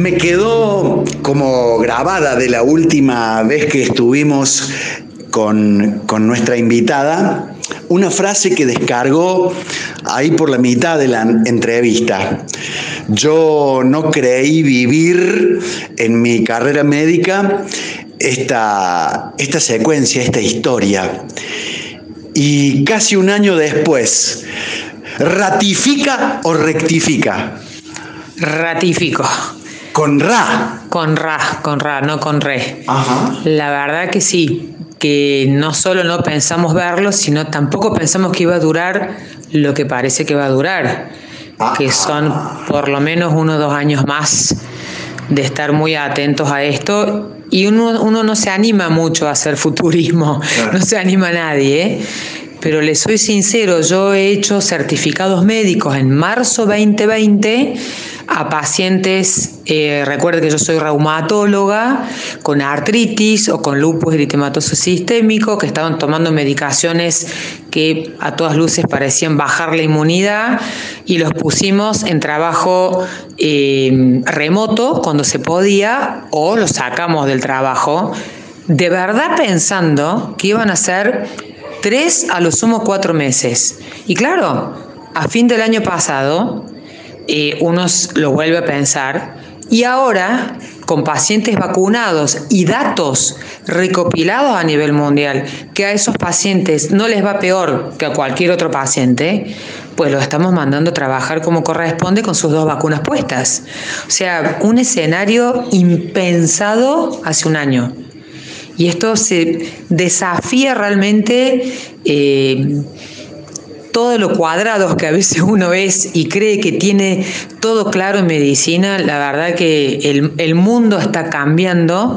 Me quedó como grabada de la última vez que estuvimos con, con nuestra invitada una frase que descargó ahí por la mitad de la entrevista. Yo no creí vivir en mi carrera médica esta, esta secuencia, esta historia. Y casi un año después, ¿ratifica o rectifica? Ratifico. Con Ra. Con Ra, con Ra, no con Re. La verdad que sí, que no solo no pensamos verlo, sino tampoco pensamos que iba a durar lo que parece que va a durar, que son por lo menos uno o dos años más de estar muy atentos a esto y uno, uno no se anima mucho a hacer futurismo, no se anima a nadie. ¿eh? Pero le soy sincero, yo he hecho certificados médicos en marzo 2020 a pacientes, eh, recuerde que yo soy reumatóloga, con artritis o con lupus eritematoso sistémico, que estaban tomando medicaciones que a todas luces parecían bajar la inmunidad y los pusimos en trabajo eh, remoto cuando se podía o los sacamos del trabajo, de verdad pensando que iban a ser tres a lo sumo cuatro meses. Y claro, a fin del año pasado eh, uno lo vuelve a pensar. Y ahora, con pacientes vacunados y datos recopilados a nivel mundial, que a esos pacientes no les va peor que a cualquier otro paciente, pues lo estamos mandando a trabajar como corresponde con sus dos vacunas puestas. O sea, un escenario impensado hace un año. Y esto se desafía realmente eh, todo lo cuadrados que a veces uno es y cree que tiene todo claro en medicina, la verdad que el, mundo está cambiando,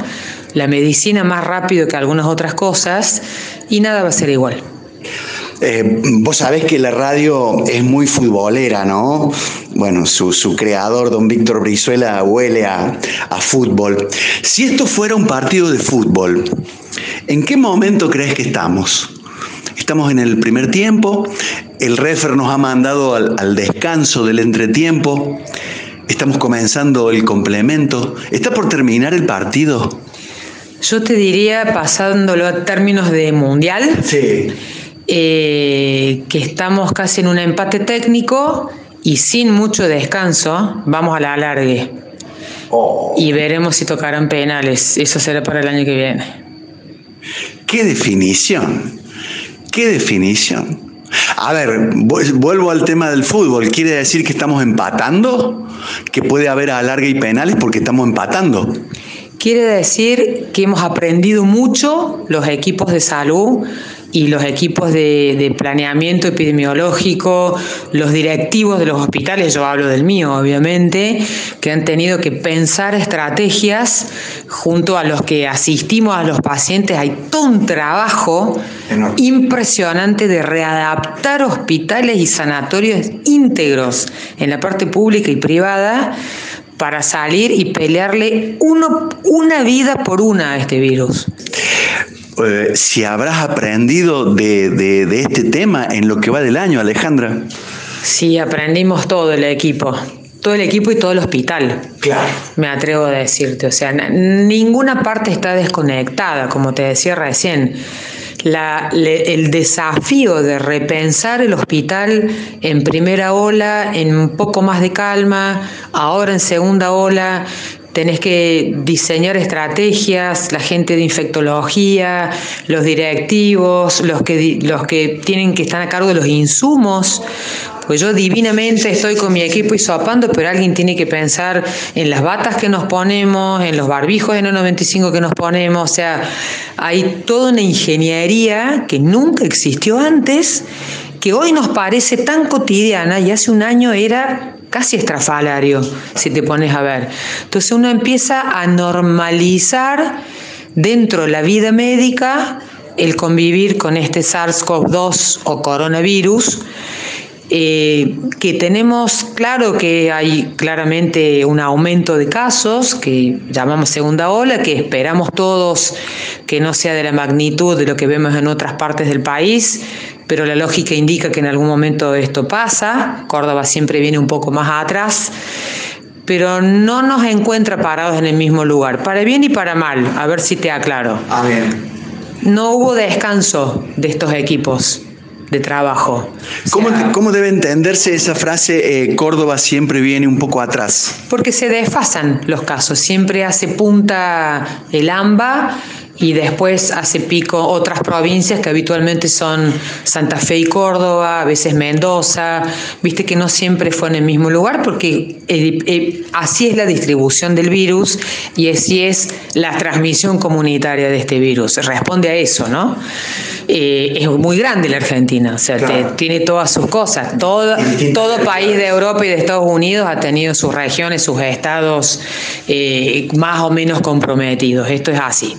la medicina más rápido que algunas otras cosas y nada va a ser igual. Eh, vos sabés que la radio es muy futbolera, ¿no? Bueno, su, creador, don Víctor Brizuela, huele a, a, fútbol. Si esto fuera un partido de fútbol, ¿en qué momento crees que estamos? Estamos en el primer tiempo, el refer nos ha mandado al, descanso del entretiempo, estamos comenzando el complemento, ¿está por terminar el partido? Yo te diría, pasándolo a términos de mundial, eh, que estamos casi en un empate técnico y sin mucho descanso, vamos a la alargue. Oh. Y veremos si tocarán penales. Eso será para el año que viene. ¡Qué definición! ¿Qué definición? A ver, vuelvo al tema del fútbol. ¿Quiere decir que estamos empatando? ¿Que puede haber alargue y penales porque estamos empatando? Quiere decir que hemos aprendido mucho los equipos de salud y los equipos de, planeamiento epidemiológico, los directivos de los hospitales, yo hablo del mío obviamente, que han tenido que pensar estrategias junto a los que asistimos a los pacientes. Hay todo un trabajo impresionante de readaptar hospitales y sanatorios íntegros en la parte pública y privada para salir y pelearle uno, una vida por una a este virus. Eh, si habrás aprendido de, este tema en lo que va del año, Alejandra. Sí, aprendimos todo el equipo todo el equipo y todo el hospital. Claro. Me atrevo a decirte. O sea, ninguna parte está desconectada, como te decía recién. el desafío de repensar el hospital en primera ola, en un poco más de calma, ahora en segunda ola, tenés que diseñar estrategias, la gente de infectología, los directivos, los que, los que tienen que estar a cargo de los insumos. Pues yo divinamente estoy con mi equipo hisopando, pero alguien tiene que pensar en las batas que nos ponemos, en los barbijos de N95 que nos ponemos. O sea, hay toda una ingeniería que nunca existió antes, que hoy nos parece tan cotidiana y hace un año era casi estrafalario, si te pones a ver. Entonces uno empieza a normalizar dentro de la vida médica el convivir con este SARS-CoV-2 o coronavirus, eh, que tenemos claro que hay claramente un aumento de casos, que llamamos segunda ola, que esperamos todos que no sea de la magnitud de lo que vemos en otras partes del país, pero la lógica indica que en algún momento esto pasa, Córdoba siempre viene un poco más atrás, pero no nos encuentra parados en el mismo lugar, para bien y para mal, a ver si te aclaro. A ver. No hubo descanso de estos equipos de trabajo. ¿Cómo, debe entenderse esa frase, eh, Córdoba siempre viene un poco atrás? Porque se desfasan los casos, siempre hace punta el AMBA y después hace pico otras provincias que habitualmente son Santa Fe y Córdoba, a veces Mendoza, viste que no siempre fue en el mismo lugar porque así es la distribución del virus y así es la transmisión comunitaria de este virus, responde a eso, ¿no? Eh, es muy grande la Argentina, o sea, tiene todas sus cosas, todo, todo país de Europa y de Estados Unidos ha tenido sus regiones, sus estados eh, más o menos comprometidos, esto es así.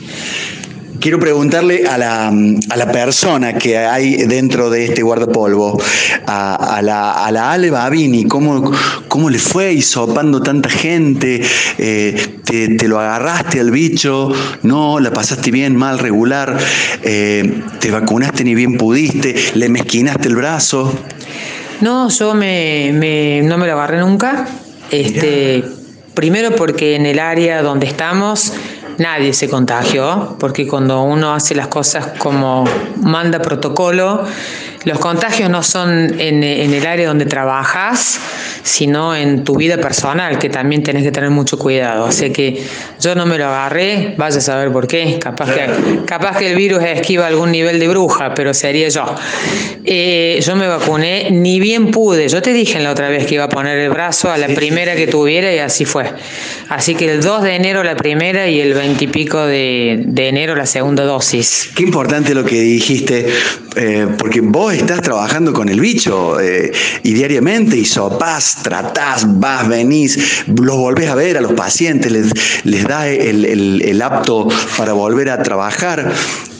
Quiero preguntarle a la, a la, persona que hay dentro de este guardapolvo, a, a la, a la Ale Babini, ¿cómo, cómo le fue hisopando tanta gente? Eh, te, lo agarraste al bicho? ¿No? ¿La pasaste bien, mal, regular? Eh, ¿Te vacunaste ni bien pudiste? ¿Le mezquinaste el brazo? No, yo me, no me lo agarré nunca. Este, primero porque en el área donde estamos nadie se contagió, porque cuando uno hace las cosas como manda protocolo, los contagios no son en, el área donde trabajas, sino en tu vida personal, que también tenés que tener mucho cuidado. Así que yo no me lo agarré, vaya a saber por qué. Capaz que, capaz que el virus esquiva algún nivel de bruja, pero sería yo. Eh, yo me vacuné, ni bien pude. Yo te dije la otra vez que iba a poner el brazo a la primera que tuviera y así fue. Así que el 2 de enero la primera y el 20 y pico de, enero la segunda dosis. Qué importante lo que dijiste, eh, porque vos estás trabajando con el bicho eh, y diariamente y sopás, tratás, vas, venís, los volvés a ver a los pacientes, les, les da el, apto para volver a trabajar.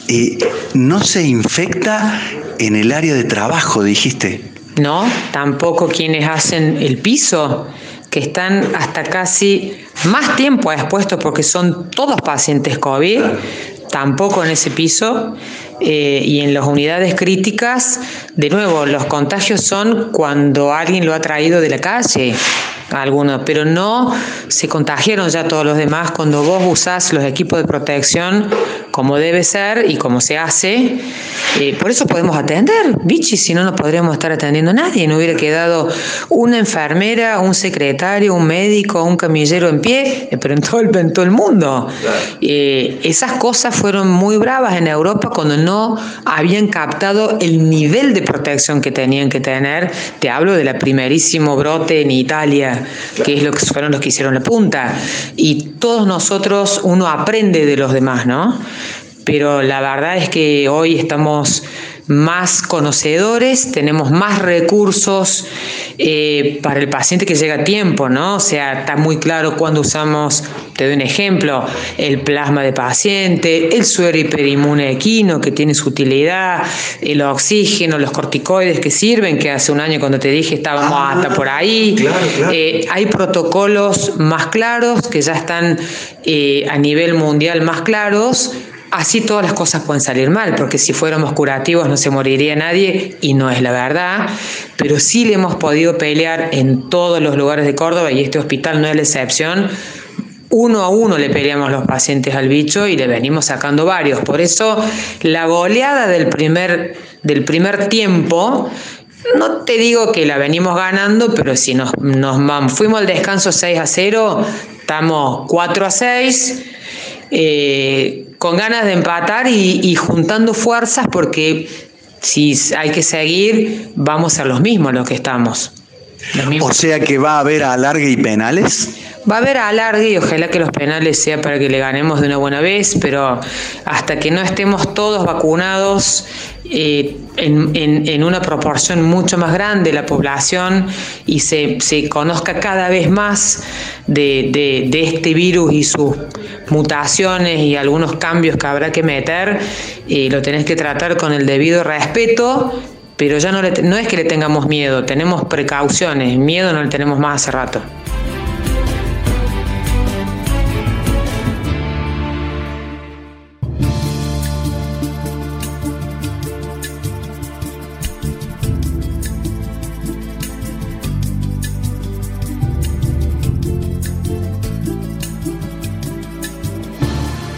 y no se infecta en el área de trabajo, dijiste. No, tampoco quienes hacen el piso, que están hasta casi más tiempo expuestos porque son todos pacientes COVID, tampoco en ese piso. Eh, y en las unidades críticas, de nuevo, los contagios son cuando alguien lo ha traído de la calle, algunos, pero no se contagiaron ya todos los demás. Cuando vos usás los equipos de protección como debe ser y como se hace. Eh, por eso podemos atender, bichi, si no, no podríamos estar atendiendo a nadie. No hubiera quedado una enfermera, un secretario, un médico, un camillero en pie, eh, pero en todo el, en todo el mundo. Eh, esas cosas fueron muy bravas en Europa cuando no habían captado el nivel de protección que tenían que tener. Te hablo de la primerísimo brote en Italia, que es lo que fueron los que hicieron la punta. Y todos nosotros, uno aprende de los demás, ¿no? Pero la verdad es que hoy estamos más conocedores, tenemos más recursos eh, para el paciente que llega a tiempo, ¿no? O sea, está muy claro cuando usamos, te doy un ejemplo, el plasma de paciente, el suero hiperinmune equino que tiene su utilidad, el oxígeno, los corticoides que sirven, que hace un año cuando te dije estábamos ah, hasta por ahí. Eh, hay protocolos más claros que ya están eh, a nivel mundial más claros Así todas las cosas pueden salir mal, porque si fuéramos curativos no se moriría nadie y no es la verdad, pero sí le hemos podido pelear en todos los lugares de Córdoba y este hospital no es la excepción. Uno a uno le peleamos los pacientes al bicho y le venimos sacando varios. Por eso la goleada del primer, del primer tiempo no te digo que la venimos ganando, pero si nos, nos fuimos al descanso 6 a 0, estamos 4 a 6 eh, con ganas de empatar y, juntando fuerzas porque si hay que seguir, vamos a los mismos los que estamos. O sea que va a haber alargue y penales. Va a haber alargue y ojalá que los penales sea para que le ganemos de una buena vez, pero hasta que no estemos todos vacunados eh, en, una proporción mucho más grande la población y se, conozca cada vez más de, este virus y sus mutaciones y algunos cambios que habrá que meter, eh, lo tenés que tratar con el debido respeto, pero ya no, no es que le tengamos miedo, tenemos precauciones, miedo no le tenemos más hace rato.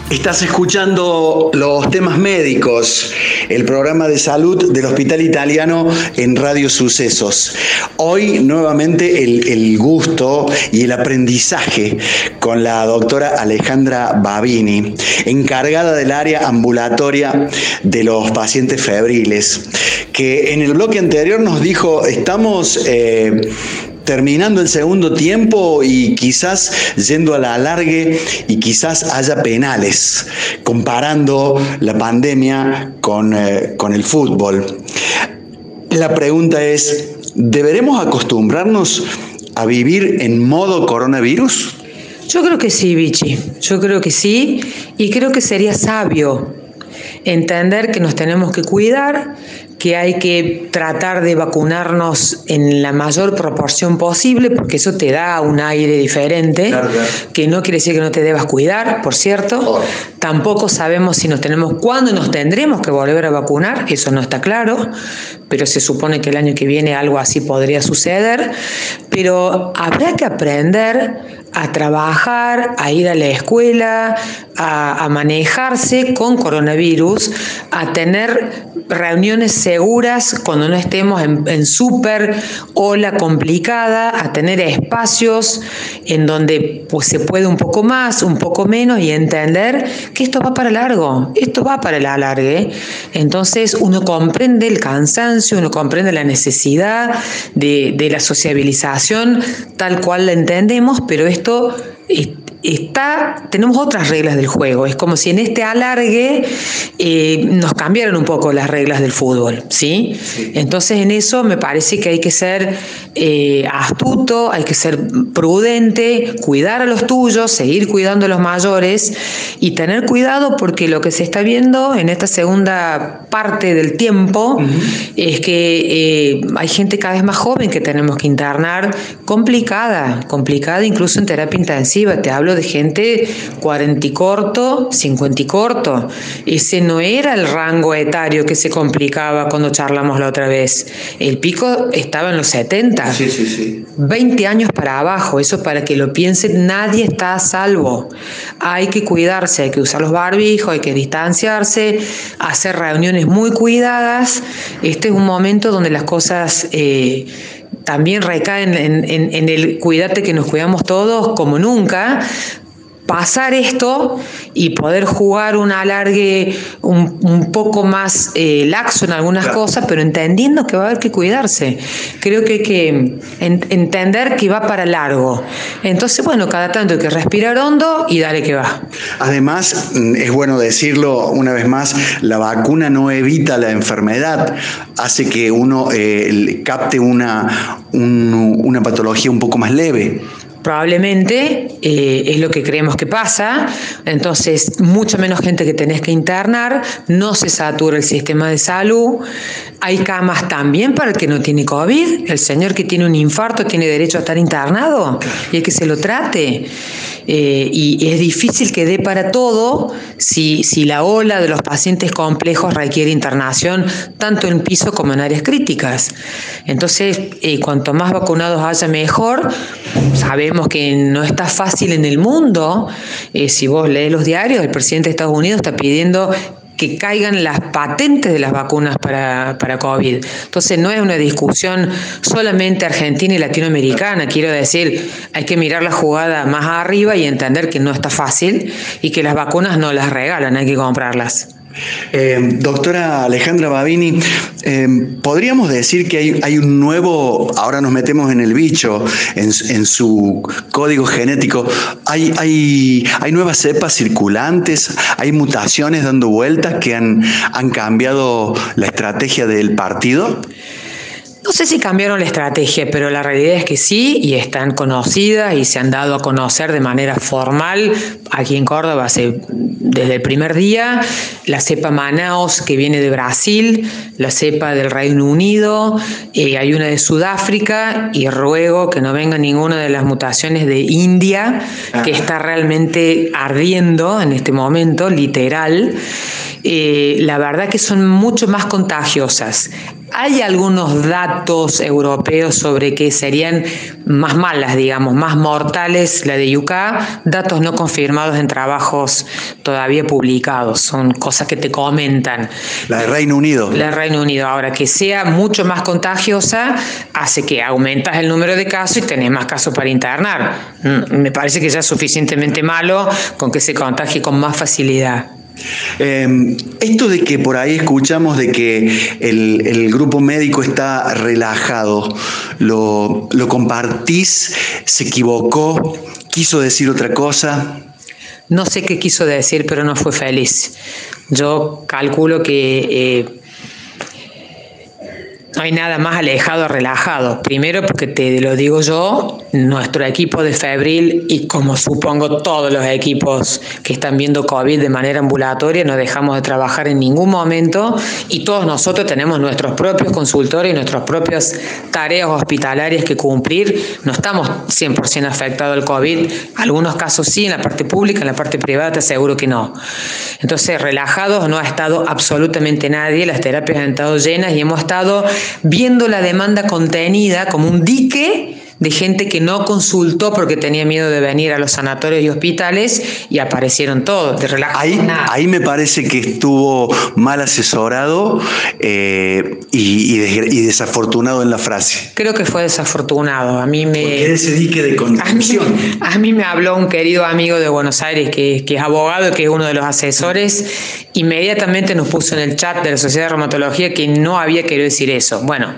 Estás escuchando los temas médicos, el programa de salud del Hospital Italiano en Radio Sucesos. Hoy nuevamente el, gusto y el aprendizaje con la doctora Alejandra Babini, encargada del área ambulatoria de los pacientes febriles, que en el bloque anterior nos dijo, estamos... Eh, terminando el segundo tiempo y quizás yendo a la alargue y quizás haya penales, comparando la pandemia con, eh, con el fútbol. La pregunta es, ¿deberemos acostumbrarnos a vivir en modo coronavirus? Yo creo que sí, Vichy. Yo creo que sí. Y creo que sería sabio entender que nos tenemos que cuidar, que hay que tratar de vacunarnos en la mayor proporción posible, porque eso te da un aire diferente, que no quiere decir que no te debas cuidar, por cierto. Tampoco sabemos si nos tenemos, cuándo nos tendremos que volver a vacunar, eso no está claro, pero se supone que el año que viene algo así podría suceder. Pero habrá que aprender a trabajar, a ir a la escuela, a, manejarse con coronavirus, a tener reuniones seguras cuando no estemos en, súper ola complicada, a tener espacios en donde pues, se puede un poco más, un poco menos y entender que esto va para largo, esto va para el alargue. Entonces uno comprende el cansancio, uno comprende la necesidad de, de la sociabilización tal cual la entendemos, pero esto está, tenemos otras reglas del juego. Es como si en este alargue eh, nos cambiaran un poco las reglas del fútbol, ¿sí? Entonces en eso me parece que hay que ser eh, astuto, hay que ser prudente, cuidar a los tuyos, seguir cuidando a los mayores y tener cuidado porque lo que se está viendo en esta segunda parte del tiempo es que eh, hay gente cada vez más joven que tenemos que internar complicada, complicada incluso en terapia intensiva. Te hablo de gente 40 y corto, 50 y corto. Ese no era el rango etario que se complicaba cuando charlamos la otra vez. El pico estaba en los 70. Sí, sí, sí. 20 años para abajo. Eso para que lo piensen, nadie está a salvo. Hay que cuidarse, hay que usar los barbijos, hay que distanciarse, hacer reuniones muy cuidadas. Este es un momento donde las cosas... Eh, también recaen en, el cuidarte que nos cuidamos todos como nunca, pasar esto y poder jugar un alargue un, poco más eh, laxo en algunas cosas, pero entendiendo que va a haber que cuidarse. Creo que hay que entender que va para largo. Entonces, bueno, cada tanto hay que respirar hondo y dale que va. Además, mm, es bueno decirlo una vez más, la vacuna no evita la enfermedad, hace que uno eh, capte una, una patología un poco más leve probablemente eh, es lo que creemos que pasa, entonces mucha menos gente que tenés que internar, no se satura el sistema de salud, hay camas también para el que no tiene COVID, el señor que tiene un infarto tiene derecho a estar internado y hay que se lo trate. Eh, y es difícil que dé para todo si, si la ola de los pacientes complejos requiere internación tanto en piso como en áreas críticas. Entonces, eh, cuanto más vacunados haya, mejor. Sabemos que no está fácil en el mundo. Eh, si vos lees los diarios, el presidente de Estados Unidos está pidiendo que caigan las patentes de las vacunas para, para, COVID. Entonces no es una discusión solamente argentina y latinoamericana, quiero decir, hay que mirar la jugada más arriba y entender que no está fácil y que las vacunas no las regalan, hay que comprarlas. Eh, doctora Alejandra Babini, eh, podríamos decir que hay, un nuevo, ahora nos metemos en el bicho, en, su código genético, hay, hay, hay, nuevas cepas circulantes, hay mutaciones dando vueltas que han, han cambiado la estrategia del partido. No sé si cambiaron la estrategia, pero la realidad es que sí, y están conocidas y se han dado a conocer de manera formal aquí en Córdoba desde el primer día. La cepa Manaus, que viene de Brasil, la cepa del Reino Unido, eh, hay una de Sudáfrica, y ruego que no venga ninguna de las mutaciones de India, que está realmente ardiendo en este momento, literal. Eh, la verdad que son mucho más contagiosas hay algunos datos europeos sobre que serían más malas, digamos, más mortales la de Yucá, datos no confirmados en trabajos todavía publicados, son cosas que te comentan. La de Reino Unido. La de Reino Unido. Ahora, que sea mucho más contagiosa hace que aumentas el número de casos y tenés más casos para internar. Mm, me parece que ya es suficientemente malo con que se contagie con más facilidad. Em, esto de que por ahí escuchamos de que el, grupo médico está relajado, ¿lo, ¿lo, compartís? ¿Se equivocó? ¿Quiso decir otra cosa? No sé qué quiso decir, pero no fue feliz. Yo calculo que eh, no hay nada más alejado, relajado. Primero porque te lo digo yo, nuestro equipo de Febril y como supongo todos los equipos que están viendo COVID de manera ambulatoria, no dejamos de trabajar en ningún momento y todos nosotros tenemos nuestros propios consultorios y nuestras propias tareas hospitalarias que cumplir. No estamos 100% afectados al COVID. Algunos casos sí, en la parte pública, en la parte privada te aseguro que no. Entonces, relajados no ha estado absolutamente nadie, las terapias han estado llenas y hemos estado viendo la demanda contenida como un dique de gente que no consultó porque tenía miedo de venir a los sanatorios y hospitales y aparecieron todos, de ahí, ahí me parece que estuvo mal asesorado eh, y, desafortunado en la frase. Creo que fue desafortunado. A mí me. ese dique de contención. A mí, me habló un querido amigo de Buenos Aires que, que es abogado, que es uno de los asesores. Inmediatamente nos puso en el chat de la Sociedad de Reumatología que no había querido decir eso. Bueno.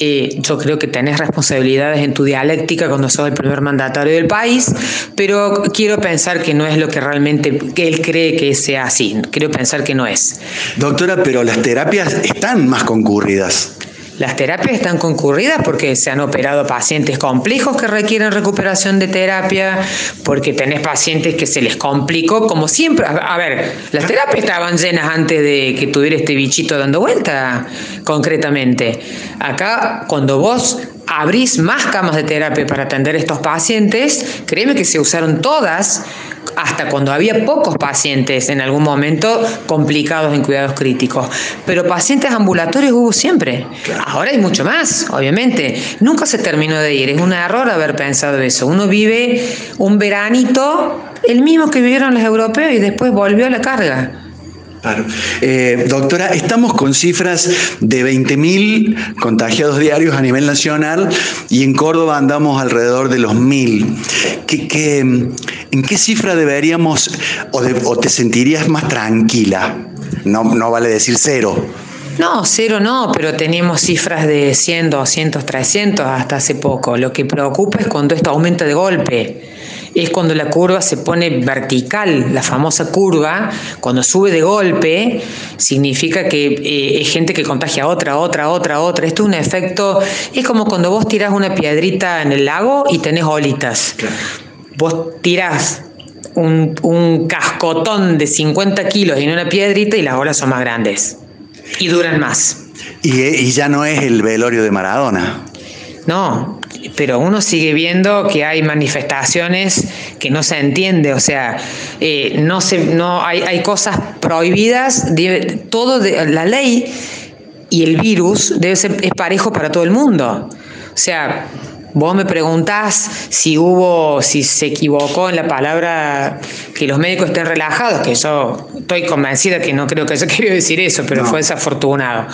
Eh, yo creo que tenés responsabilidades en tu dialéctica cuando sos el primer mandatario del país, pero quiero pensar que no es lo que realmente él cree que sea así. Quiero pensar que no es. Doctora, pero las terapias están más concurridas. Las terapias están concurridas porque se han operado pacientes complejos que requieren recuperación de terapia, porque tenés pacientes que se les complicó, como siempre. A ver, las terapias estaban llenas antes de que tuviera este bichito dando vuelta, concretamente. Acá, cuando vos abrís más camas de terapia para atender a estos pacientes, créeme que se usaron todas hasta cuando había pocos pacientes en algún momento complicados en cuidados críticos. Pero pacientes ambulatorios hubo siempre. Ahora hay mucho más, obviamente. Nunca se terminó de ir. Es un error haber pensado eso. Uno vive un veranito, el mismo que vivieron los europeos y después volvió a la carga. Claro. Eh, doctora, estamos con cifras de 20.000 contagiados diarios a nivel nacional y en Córdoba andamos alrededor de los 1.000. en qué cifra deberíamos o, te sentirías más tranquila? No, no vale decir cero. No, cero no, pero tenemos cifras de 100, 200, 300 hasta hace poco. Lo que preocupa es cuando esto aumenta de golpe es cuando la curva se pone vertical, la famosa curva, cuando sube de golpe, significa que eh, es gente que contagia a otra, otra, otra, otra. Esto es un efecto, es como cuando vos tirás una piedrita en el lago y tenés olitas. Vos tirás un, cascotón de 50 kilos en una piedrita y las olas son más grandes y duran más. y ya no es el velorio de Maradona. No, pero uno sigue viendo que hay manifestaciones que no se entiende, o sea, eh, no se, no hay, hay cosas prohibidas, todo de, la ley y el virus debe ser es parejo para todo el mundo. O sea, vos me preguntás si hubo, si se equivocó en la palabra que los médicos estén relajados, que yo estoy convencida que no creo que haya querido decir eso, pero fue desafortunado.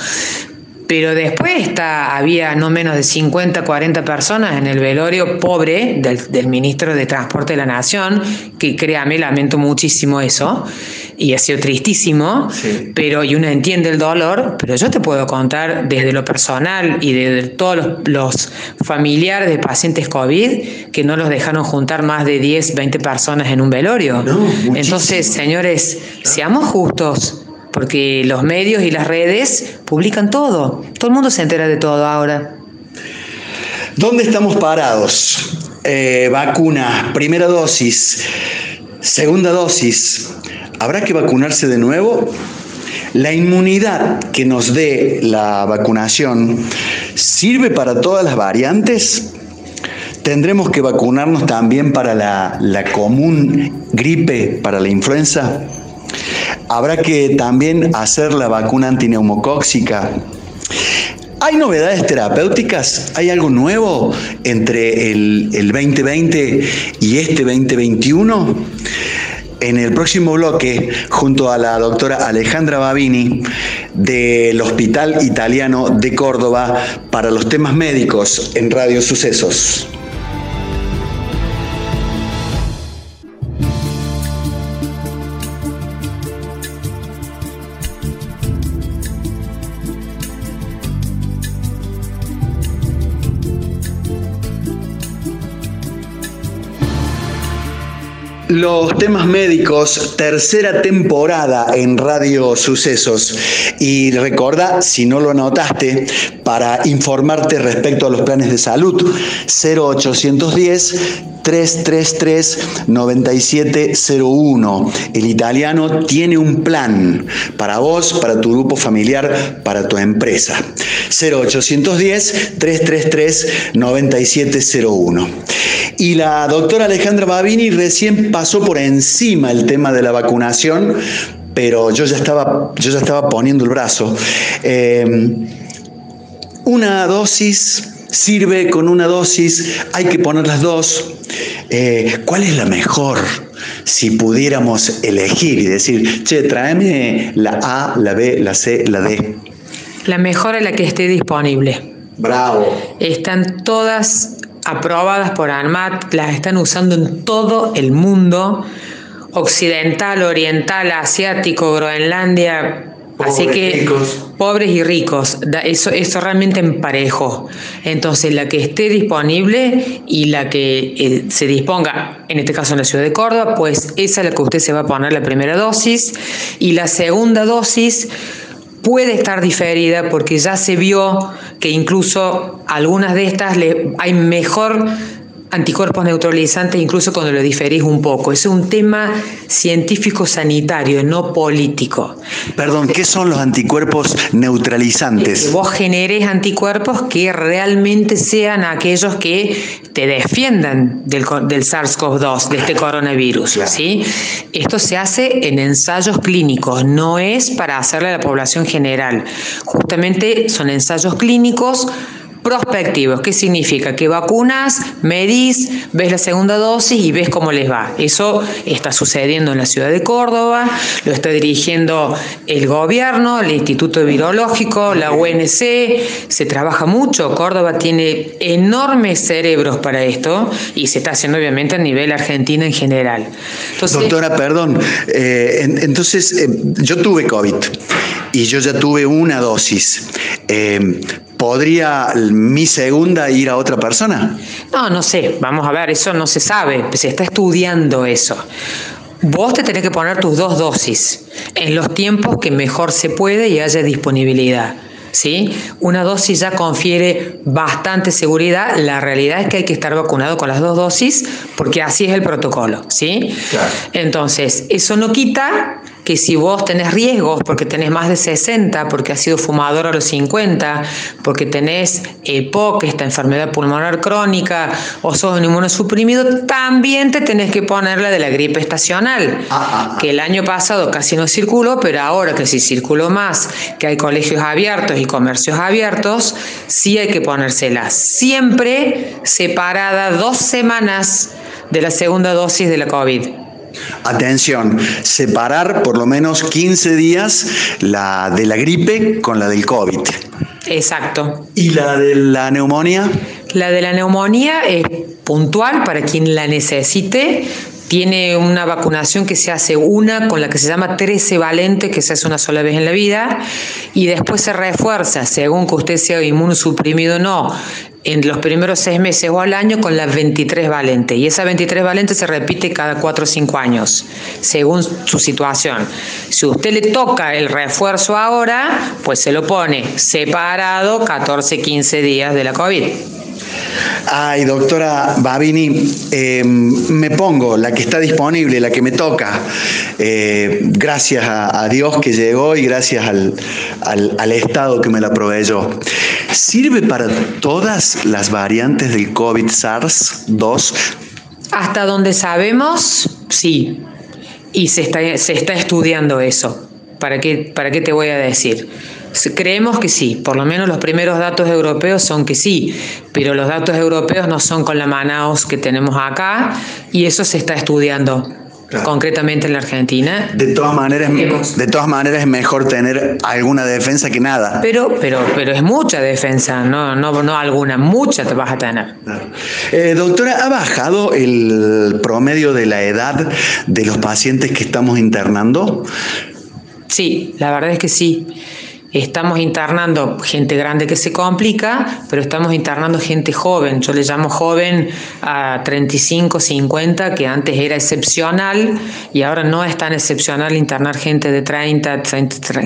Pero después está, había no menos de 50, 40 personas en el velorio pobre del, ministro de Transporte de la Nación, que créame, lamento muchísimo eso, y ha sido tristísimo, pero y uno entiende el dolor, pero yo te puedo contar desde lo personal y de todos los, familiares de pacientes COVID que no los dejaron juntar más de 10, 20 personas en un velorio. Entonces, señores, seamos justos porque los medios y las redes publican todo. Todo el mundo se entera de todo ahora. ¿Dónde estamos parados? Eh, vacuna, primera dosis, segunda dosis. ¿Habrá que vacunarse de nuevo? La inmunidad que nos dé la vacunación sirve para todas las variantes. ¿Tendremos que vacunarnos también para la, la común gripe, para la influenza? Habrá que también hacer la vacuna antineumocóxica. ¿Hay novedades terapéuticas? ¿Hay algo nuevo entre el, el 2020 y este 2021? En el próximo bloque, junto a la doctora Alejandra Babini del Hospital Italiano de Córdoba para los temas médicos en Radio Sucesos. Los temas médicos, tercera temporada en Radio Sucesos. Y recuerda, si no lo anotaste, para informarte respecto a los planes de salud, 0810 333-9701. El italiano tiene un plan para vos, para tu grupo familiar, para tu empresa. 0810-333-9701. Y la doctora Alejandra Babini recién pasó por encima el tema de la vacunación, pero yo ya estaba, yo ya estaba poniendo el brazo. Eh, una dosis sirve con una dosis, hay que poner las dos. Eh, ¿Cuál es la mejor? Si pudiéramos elegir y decir, che, tráeme la A, la B, la C, la D. La mejor es la que esté disponible. Bravo. Están todas aprobadas por ANMAT, las están usando en todo el mundo, occidental, oriental, asiático, Groenlandia, Así que pobres y ricos, eso, eso realmente emparejo. Entonces, la que esté disponible y la que eh, se disponga, en este caso en la ciudad de Córdoba, pues esa es la que usted se va a poner la primera dosis y la segunda dosis puede estar diferida porque ya se vio que incluso algunas de estas le, hay mejor anticuerpos neutralizantes incluso cuando lo diferís un poco. Es un tema científico sanitario, no político. Perdón, ¿qué son los anticuerpos neutralizantes? Que vos generes anticuerpos que realmente sean aquellos que te defiendan del, del SARS-CoV-2, de este coronavirus. ¿sí? Esto se hace en ensayos clínicos, no es para hacerle a la población general. Justamente son ensayos clínicos prospectivos. ¿Qué significa? Que vacunas, medís, ves la segunda dosis y ves cómo les va. Eso está sucediendo en la ciudad de Córdoba, lo está dirigiendo el gobierno, el Instituto Virológico, la UNC, se trabaja mucho. Córdoba tiene enormes cerebros para esto y se está haciendo obviamente a nivel argentino en general. Doctora, perdón, eh, entonces eh, yo tuve COVID y yo ya tuve una dosis. Eh, ¿Podría mi segunda ir a otra persona? No, no sé. Vamos a ver, eso no se sabe. Se está estudiando eso. Vos te tenés que poner tus dos dosis en los tiempos que mejor se puede y haya disponibilidad. ¿Sí? Una dosis ya confiere bastante seguridad. La realidad es que hay que estar vacunado con las dos dosis porque así es el protocolo. ¿sí? Entonces, eso no quita que si vos tenés riesgos porque tenés más de 60, porque has sido fumador a los 50, porque tenés EPOC, esta enfermedad pulmonar crónica, o sos un inmunosuprimido, también te tenés que poner la de la gripe estacional, ah, ah, ah. que el año pasado casi no circuló, pero ahora que sí circuló más, que hay colegios abiertos y comercios abiertos, sí hay que ponérsela. Siempre separada dos semanas de la segunda dosis de la COVID. Atención, separar por lo menos 15 días la de la gripe con la del COVID. Exacto. ¿Y la de la neumonía? La de la neumonía es puntual para quien la necesite. Tiene una vacunación que se hace una con la que se llama 13 valente, que se hace una sola vez en la vida, y después se refuerza, según que usted sea inmunosuprimido o no, en los primeros seis meses o al año con las 23 valentes. Y esa 23 valente se repite cada 4 o 5 años, según su situación. Si usted le toca el refuerzo ahora, pues se lo pone separado 14, 15 días de la COVID. Ay, doctora Babini, em, me pongo la que está disponible, la que me toca. Eh, gracias a, Dios que llegó y gracias al, al Estado que me la proveyó. ¿Sirve para todas las variantes del COVID SARS-2? Hasta donde sabemos, sí. Y se está, se está estudiando eso. ¿Para qué, ¿Para qué te voy a decir? Creemos que sí, por lo menos los primeros datos europeos son que sí, pero los datos europeos no son con la Manaus que tenemos acá y eso se está estudiando concretamente en la Argentina. De todas maneras, de todas maneras es mejor tener alguna defensa que nada. Pero, pero, pero es mucha defensa, no, no, no alguna, mucha te vas a tener. Eh, doctora, ¿ha bajado el promedio de la edad de los pacientes que estamos internando? Sí, la verdad es que sí. Estamos internando gente grande que se complica, pero estamos internando gente joven. Yo le llamo joven a 35, 50, que antes era excepcional y ahora no es tan excepcional internar gente de 30,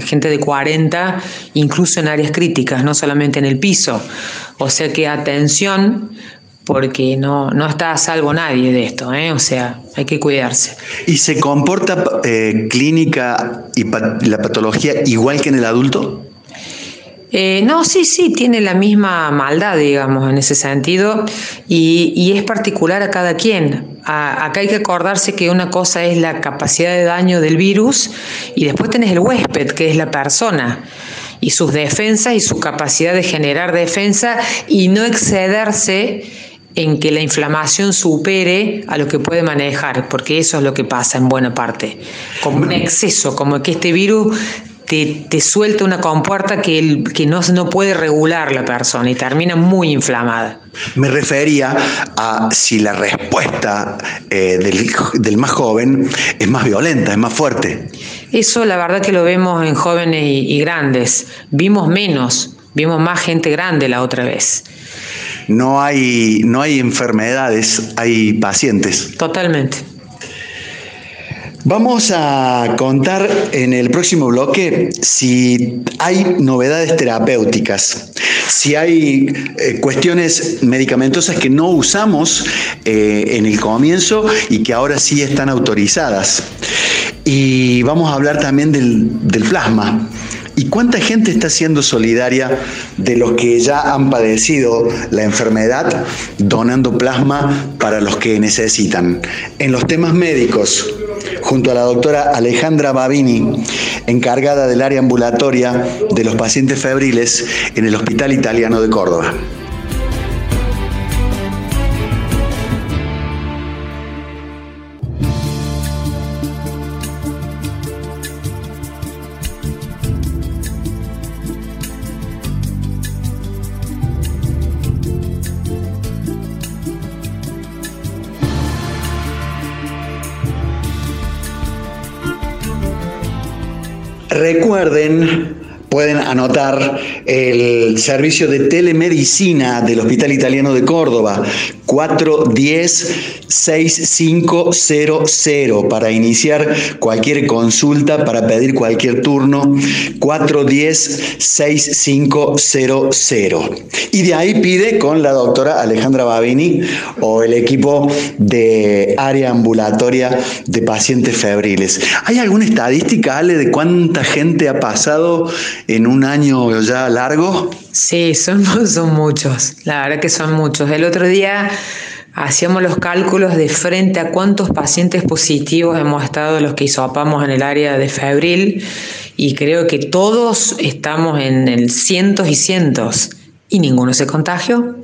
gente de 40, incluso en áreas críticas, no solamente en el piso. O sea que atención porque no, no está a salvo nadie de esto, ¿eh? o sea, hay que cuidarse. ¿Y se comporta eh, clínica y la patología igual que en el adulto? Eh, no, sí, sí, tiene la misma maldad, digamos, en ese sentido, y, es particular a cada quien. acá hay que acordarse que una cosa es la capacidad de daño del virus y después tenés el huésped, que es la persona y sus defensas y su capacidad de generar defensa y no excederse en que la inflamación supere a lo que puede manejar, porque eso es lo que pasa en buena parte, como un exceso, como que este virus te, suelta una compuerta que, el, que no, no puede regular la persona y termina muy inflamada. Me refería a si la respuesta eh, del, más joven es más violenta, es más fuerte. Eso la verdad que lo vemos en jóvenes y grandes. Vimos menos, vimos más gente grande la otra vez no hay, no hay enfermedades, hay pacientes. Totalmente. Vamos a contar en el próximo bloque si hay novedades terapéuticas, si hay eh, cuestiones medicamentosas que no usamos eh, en el comienzo y que ahora sí están autorizadas. Y vamos a hablar también del, del plasma. ¿Y cuánta gente está siendo solidaria de los que ya han padecido la enfermedad donando plasma para los que necesitan? En los temas médicos, junto a la doctora Alejandra Babini, encargada del área ambulatoria de los pacientes febriles en el Hospital Italiano de Córdoba. Recuerden pueden anotar el servicio de telemedicina del Hospital Italiano de Córdoba, 410-6500 para iniciar cualquier consulta, para pedir cualquier turno, 410-6500. Y de ahí pide con la doctora Alejandra Babini o el equipo de área ambulatoria de pacientes febriles. ¿Hay alguna estadística, Ale, de cuánta gente ha pasado en un año ya largo? Sí, son, son muchos, la verdad que son muchos. El otro día hacíamos los cálculos de frente a cuántos pacientes positivos hemos estado los que hisopamos en el área de febril y creo que todos estamos en el cientos y cientos y ninguno se contagió.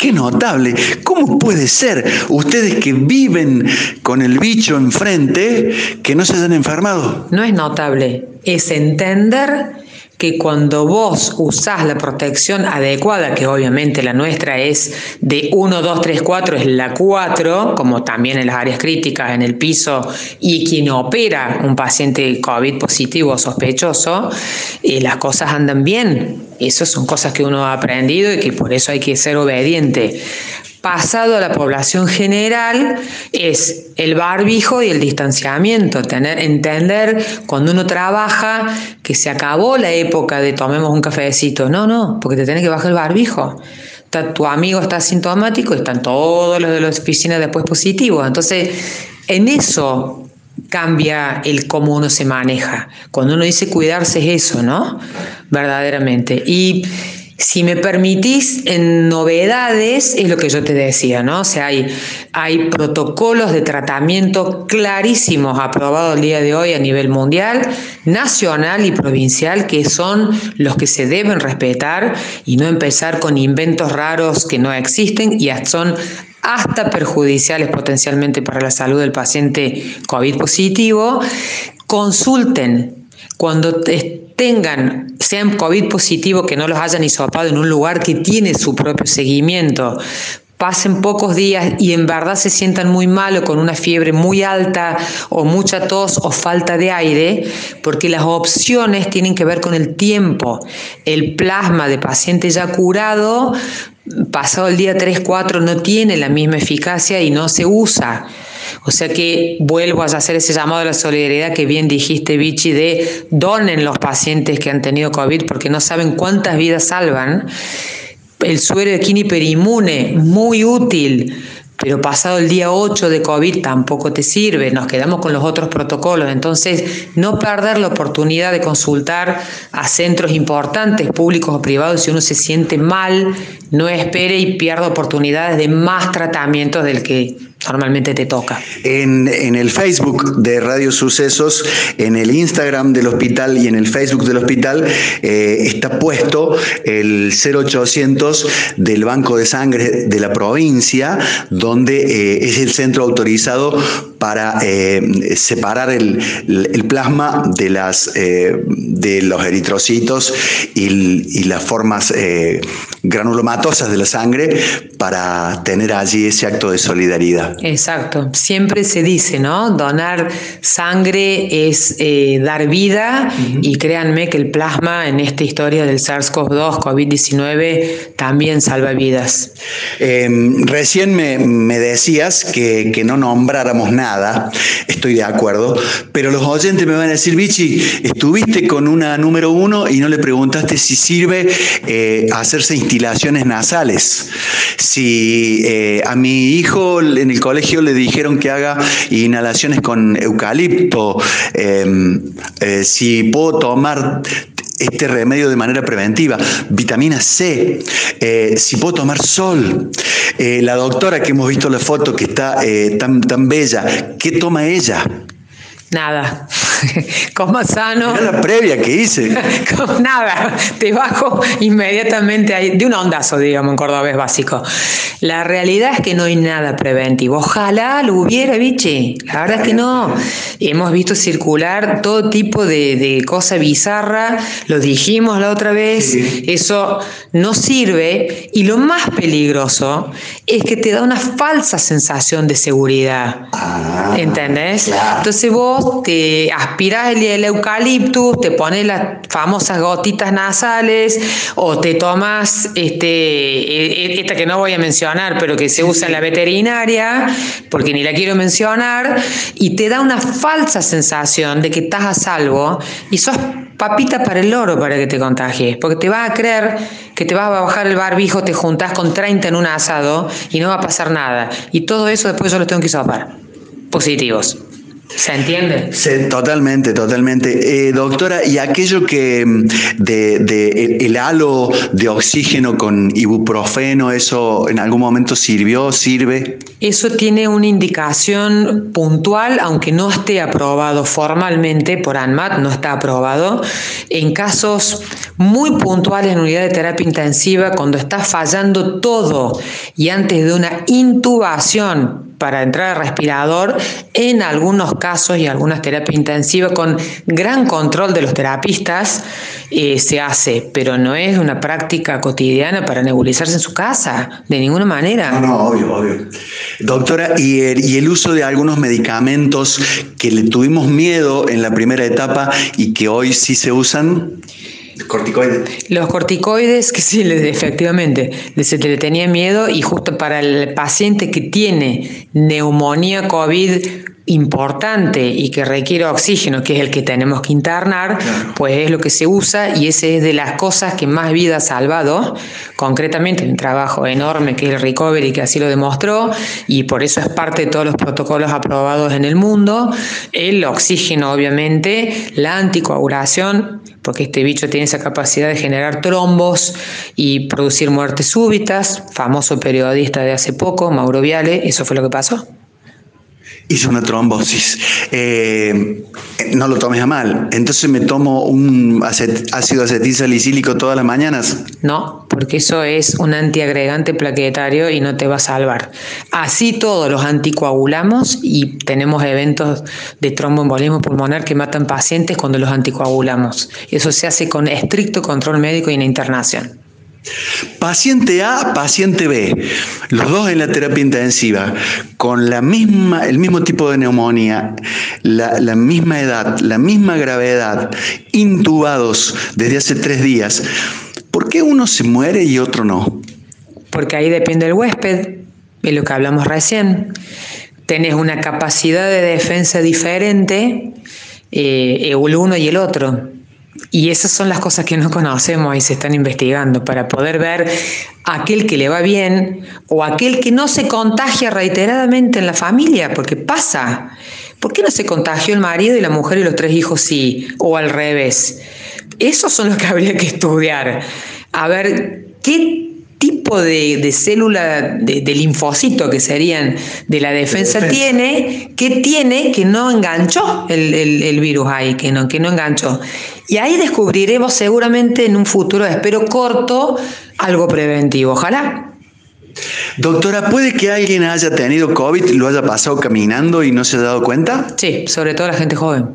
Qué notable. ¿Cómo puede ser ustedes que viven con el bicho enfrente que no se hayan enfermado? No es notable, es entender que cuando vos usás la protección adecuada, que obviamente la nuestra es de 1, 2, 3, 4, es la 4, como también en las áreas críticas, en el piso, y quien opera un paciente COVID positivo o sospechoso, eh, las cosas andan bien. Esas son cosas que uno ha aprendido y que por eso hay que ser obediente pasado a la población general es el barbijo y el distanciamiento, tener, entender cuando uno trabaja que se acabó la época de tomemos un cafecito, no, no, porque te tiene que bajar el barbijo. tu amigo está asintomático, están todos los de la oficina después positivos. Entonces, en eso cambia el cómo uno se maneja. Cuando uno dice cuidarse es eso, ¿no? Verdaderamente. Y Si me permitís, en novedades, es lo que yo te decía, ¿no? O sea, hay, hay protocolos de tratamiento clarísimos aprobados el día de hoy a nivel mundial, nacional y provincial, que son los que se deben respetar y no empezar con inventos raros que no existen y son hasta perjudiciales potencialmente para la salud del paciente COVID positivo, consulten cuando tengan, sean COVID positivo, que no los hayan hisopado en un lugar que tiene su propio seguimiento, pasen pocos días y en verdad se sientan muy mal o con una fiebre muy alta o mucha tos o falta de aire, porque las opciones tienen que ver con el tiempo. El plasma de paciente ya curado, pasado el día 3-4, no tiene la misma eficacia y no se usa. O sea que vuelvo a hacer ese llamado a la solidaridad que bien dijiste, Vichy, de donen los pacientes que han tenido COVID porque no saben cuántas vidas salvan. El suero de quiniperimune, muy útil pero pasado el día 8 de COVID tampoco te sirve, nos quedamos con los otros protocolos. Entonces, no perder la oportunidad de consultar a centros importantes, públicos o privados, si uno se siente mal, no espere y pierda oportunidades de más tratamientos del que normalmente te toca. En, el Facebook de Radio Sucesos, en el Instagram del hospital y en el Facebook del hospital eh, está puesto el 0800 del Banco de Sangre de la provincia, donde eh, es el centro autorizado para eh, separar el, plasma de, las, de los eritrocitos y, y las formas granulomatosas de la sangre para tener allí ese acto de solidaridad. Exacto, siempre se dice, ¿no? Donar sangre es eh, dar vida y créanme que el plasma en esta historia del SARS-CoV-2, COVID-19, también salva vidas. Em, recién me, decías que, no nombráramos nada, estoy de acuerdo, pero los oyentes me van a decir, Vichy, estuviste con una número uno y no le preguntaste si sirve eh, hacerse instalaciones nasales. Si eh, a mi hijo en el colegio le dijeron que haga inhalaciones con eucalipto, em, eh, si puedo tomar este remedio de manera preventiva, vitamina C, eh, si puedo tomar sol, la doctora que hemos visto la foto que está tan, tan bella, ¿qué toma ella? Nada. Coma sano. Era la previa que hice. nada. Te bajo inmediatamente ahí, de un ondazo, digamos, en cordobés básico. La realidad es que no hay nada preventivo. Ojalá lo hubiera, biche. La verdad es que no. Hemos visto circular todo tipo de, de cosa bizarra. Lo dijimos la otra vez. Eso no sirve. Y lo más peligroso es que te da una falsa sensación de seguridad. Ah, ¿Entendés? Entonces vos te aspiras el, eucaliptus, te pones las famosas gotitas nasales o te tomas este, e, e, esta que no voy a mencionar, pero que se usa en la veterinaria, porque ni la quiero mencionar, y te da una falsa sensación de que estás a salvo y sos papita para el loro para que te contagies, porque te vas a creer que te vas a bajar el barbijo, te juntás con 30 en un asado y no va a pasar nada. Y todo eso después yo lo tengo que sopar. Positivos. ¿Se entiende? totalmente, totalmente. Eh, doctora, ¿y aquello que mm, de, el, halo de oxígeno con ibuprofeno, eso en algún momento sirvió, sirve? Eso tiene una indicación puntual, aunque no esté aprobado formalmente por ANMAT, no está aprobado. En casos muy puntuales en unidad de terapia intensiva, cuando está fallando todo y antes de una intubación para entrar al respirador, en algunos casos y algunas terapias intensivas con gran control de los terapistas eh, se hace, pero no es una práctica cotidiana para nebulizarse en su casa, de ninguna manera. No, no, obvio, obvio. Doctora, ¿y y el uso de algunos medicamentos que le tuvimos miedo en la primera etapa y que hoy sí se usan? Corticoides. Los corticoides, que sí, efectivamente, se le tenía miedo y justo para el paciente que tiene neumonía COVID importante y que requiere oxígeno, que es el que tenemos que internar, pues es lo que se usa y ese es de las cosas que más vida ha salvado, concretamente un trabajo enorme que es el Recovery, que así lo demostró, y por eso es parte de todos los protocolos aprobados en el mundo, el oxígeno obviamente, la anticoagulación, porque este bicho tiene esa capacidad de generar trombos y producir muertes súbitas, famoso periodista de hace poco, Mauro Viale, eso fue lo que pasó. Hizo una trombosis. Eh, no lo tomes a mal. Entonces me tomo un ácido acetil salicílico todas las mañanas. No, porque eso es un antiagregante plaquetario y no te va a salvar. Así todos los anticoagulamos y tenemos eventos de tromboembolismo pulmonar que matan pacientes cuando los anticoagulamos. Eso se hace con estricto control médico y en internación. Paciente A, paciente B, los dos en la terapia intensiva, con la misma, el mismo tipo de neumonía, la, misma edad, la misma gravedad, intubados desde hace tres días. ¿Por qué uno se muere y otro no? Porque ahí depende el huésped, de lo que hablamos recién. Tenés una capacidad de defensa diferente, eh, el uno y el otro. Y esas son las cosas que no conocemos y se están investigando para poder ver aquel que le va bien o aquel que no se contagia reiteradamente en la familia, porque pasa. ¿Por qué no se contagió el marido y la mujer y los tres hijos sí? O al revés. Esos son los que habría que estudiar. A ver, ¿qué tipo de, célula de, linfocito que serían de la defensa, tiene, que tiene que no enganchó el, virus ahí, que no, que no enganchó. Y ahí descubriremos seguramente en un futuro, espero corto, algo preventivo. Ojalá. Doctora, ¿puede que alguien haya tenido COVID lo haya pasado caminando y no se haya dado cuenta? Sí, sobre todo la gente joven.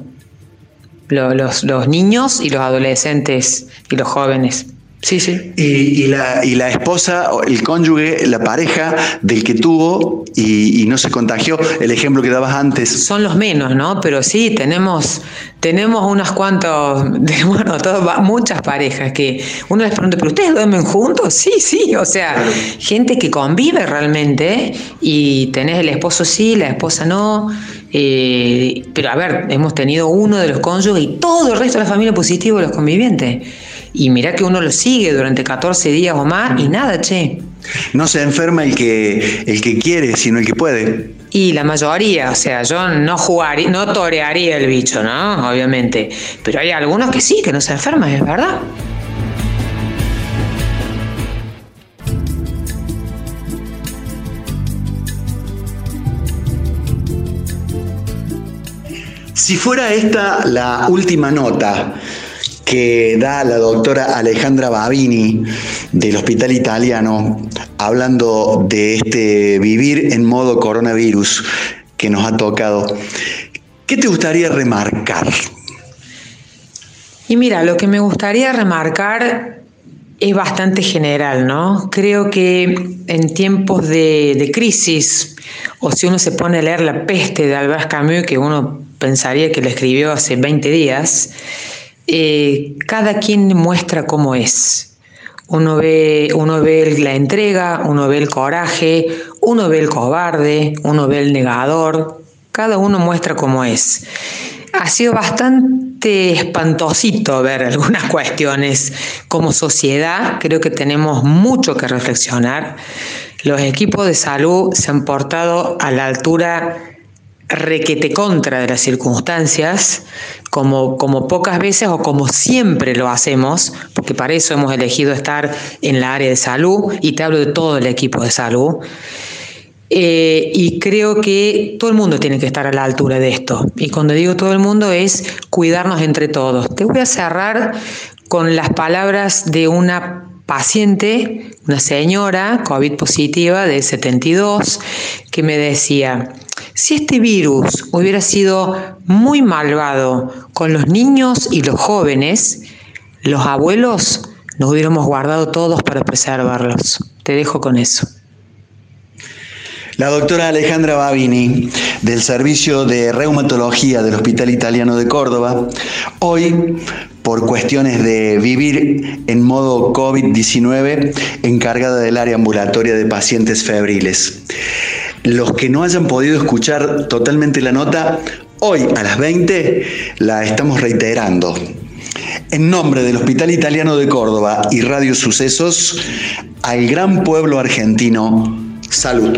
Los, los niños y los adolescentes y los jóvenes. Sí, sí. Y, la, y, la, esposa, el cónyuge, la pareja del que tuvo y, no se contagió, el ejemplo que dabas antes. Son los menos, ¿no? Pero sí, tenemos, tenemos unas cuantos, bueno, muchas parejas que uno les pregunta, ¿pero ustedes duermen juntos? Sí, sí, o sea, gente que convive realmente y tenés el esposo sí, la esposa no. Eh, pero a ver, hemos tenido uno de los cónyuges y todo el resto de la familia positivo de los convivientes. Y mirá que uno lo sigue durante 14 días o más y nada, che. No se enferma el que, el que quiere, sino el que puede. Y la mayoría, o sea, yo no jugaría, no torearía el bicho, ¿no? Obviamente. Pero hay algunos que sí, que no se enferman, es verdad. Si fuera esta la última nota que da la doctora Alejandra Babini del Hospital Italiano, hablando de este vivir en modo coronavirus que nos ha tocado. ¿Qué te gustaría remarcar? Y mira, lo que me gustaría remarcar es bastante general, ¿no? Creo que en tiempos de, crisis, o si uno se pone a leer La peste de Albert Camus, que uno pensaría que lo escribió hace 20 días, eh, cada quien muestra cómo es. Uno ve, uno ve la entrega, uno ve el coraje, uno ve el cobarde, uno ve el negador, cada uno muestra cómo es. Ha sido bastante espantosito ver algunas cuestiones como sociedad, creo que tenemos mucho que reflexionar. Los equipos de salud se han portado a la altura requete contra de las circunstancias, como, como pocas veces o como siempre lo hacemos, porque para eso hemos elegido estar en la área de salud, y te hablo de todo el equipo de salud. Eh, y creo que todo el mundo tiene que estar a la altura de esto. Y cuando digo todo el mundo es cuidarnos entre todos. Te voy a cerrar con las palabras de una paciente, una señora COVID positiva de 72, que me decía, si este virus hubiera sido muy malvado con los niños y los jóvenes, los abuelos nos hubiéramos guardado todos para preservarlos. Te dejo con eso. La doctora Alejandra Babini, del Servicio de Reumatología del Hospital Italiano de Córdoba, hoy, por cuestiones de vivir en modo COVID-19, encargada del área ambulatoria de pacientes febriles. Los que no hayan podido escuchar totalmente la nota, hoy a las 20 la estamos reiterando. En nombre del Hospital Italiano de Córdoba y Radio Sucesos, al gran pueblo argentino, salud.